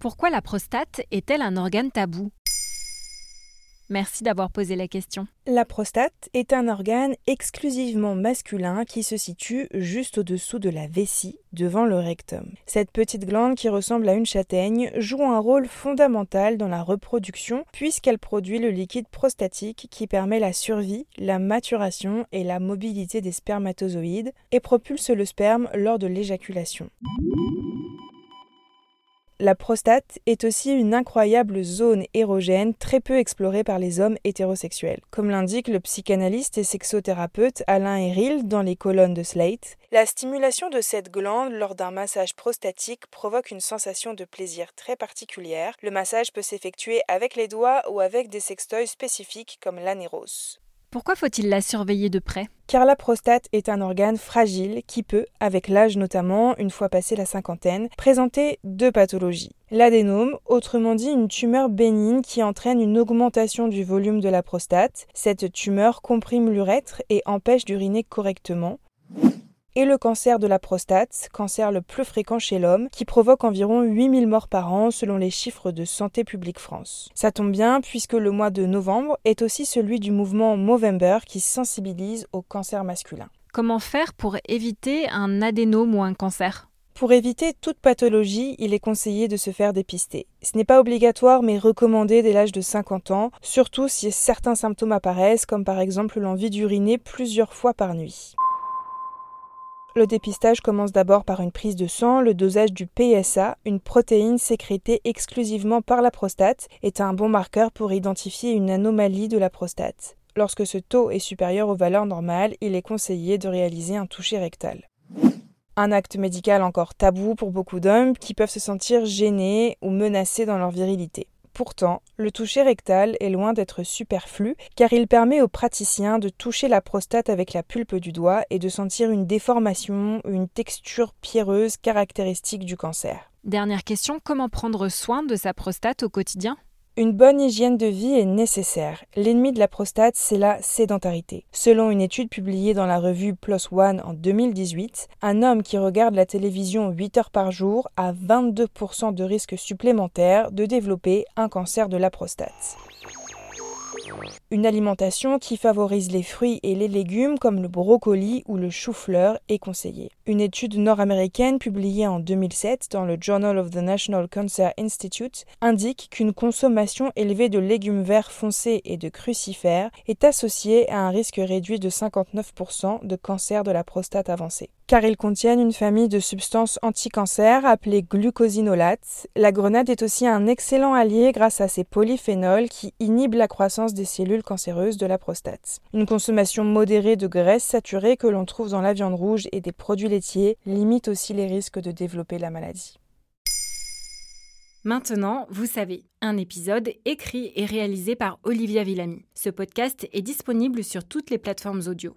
Pourquoi la prostate est-elle un organe tabou? Merci d'avoir posé la question. La prostate est un organe exclusivement masculin qui se situe juste au-dessous de la vessie, devant le rectum. Cette petite glande qui ressemble à une châtaigne joue un rôle fondamental dans la reproduction puisqu'elle produit le liquide prostatique qui permet la survie, la maturation et la mobilité des spermatozoïdes et propulse le sperme lors de l'éjaculation. La prostate est aussi une incroyable zone érogène très peu explorée par les hommes hétérosexuels. Comme l'indique le psychanalyste et sexothérapeute Alain Eril dans les colonnes de Slate, la stimulation de cette glande lors d'un massage prostatique provoque une sensation de plaisir très particulière. Le massage peut s'effectuer avec les doigts ou avec des sextoys spécifiques comme l'anéros. Pourquoi faut-il la surveiller de près? Car la prostate est un organe fragile qui peut, avec l'âge notamment, une fois passé la cinquantaine, présenter deux pathologies. L'adénome, autrement dit une tumeur bénigne qui entraîne une augmentation du volume de la prostate. Cette tumeur comprime l'urètre et empêche d'uriner correctement et le cancer de la prostate, cancer le plus fréquent chez l'homme, qui provoque environ 8000 morts par an selon les chiffres de Santé publique France. Ça tombe bien puisque le mois de novembre est aussi celui du mouvement Movember qui sensibilise au cancer masculin. Comment faire pour éviter un adénome ou un cancer? Pour éviter toute pathologie, il est conseillé de se faire dépister. Ce n'est pas obligatoire mais recommandé dès l'âge de 50 ans, surtout si certains symptômes apparaissent comme par exemple l'envie d'uriner plusieurs fois par nuit. Le dépistage commence d'abord par une prise de sang. Le dosage du PSA, une protéine sécrétée exclusivement par la prostate, est un bon marqueur pour identifier une anomalie de la prostate. Lorsque ce taux est supérieur aux valeurs normales, il est conseillé de réaliser un toucher rectal. Un acte médical encore tabou pour beaucoup d'hommes qui peuvent se sentir gênés ou menacés dans leur virilité. Pourtant, le toucher rectal est loin d'être superflu car il permet aux praticiens de toucher la prostate avec la pulpe du doigt et de sentir une déformation une texture pierreuse caractéristique du cancer. Dernière question, comment prendre soin de sa prostate au quotidien? Une bonne hygiène de vie est nécessaire. L'ennemi de la prostate, c'est la sédentarité. Selon une étude publiée dans la revue PLOS ONE en 2018, un homme qui regarde la télévision 8 heures par jour a 22% de risque supplémentaire de développer un cancer de la prostate. Une alimentation qui favorise les fruits et les légumes comme le brocoli ou le chou-fleur est conseillée. Une étude nord-américaine publiée en 2007 dans le Journal of the National Cancer Institute indique qu'une consommation élevée de légumes verts foncés et de crucifères est associée à un risque réduit de 59% de cancer de la prostate avancée car ils contiennent une famille de substances anti-cancer appelées glucosinolates. La grenade est aussi un excellent allié grâce à ses polyphénols qui inhibent la croissance des cellules cancéreuses de la prostate. Une consommation modérée de graisses saturées que l'on trouve dans la viande rouge et des produits laitiers limite aussi les risques de développer la maladie. Maintenant, vous savez, un épisode écrit et réalisé par Olivia Villamy. Ce podcast est disponible sur toutes les plateformes audio.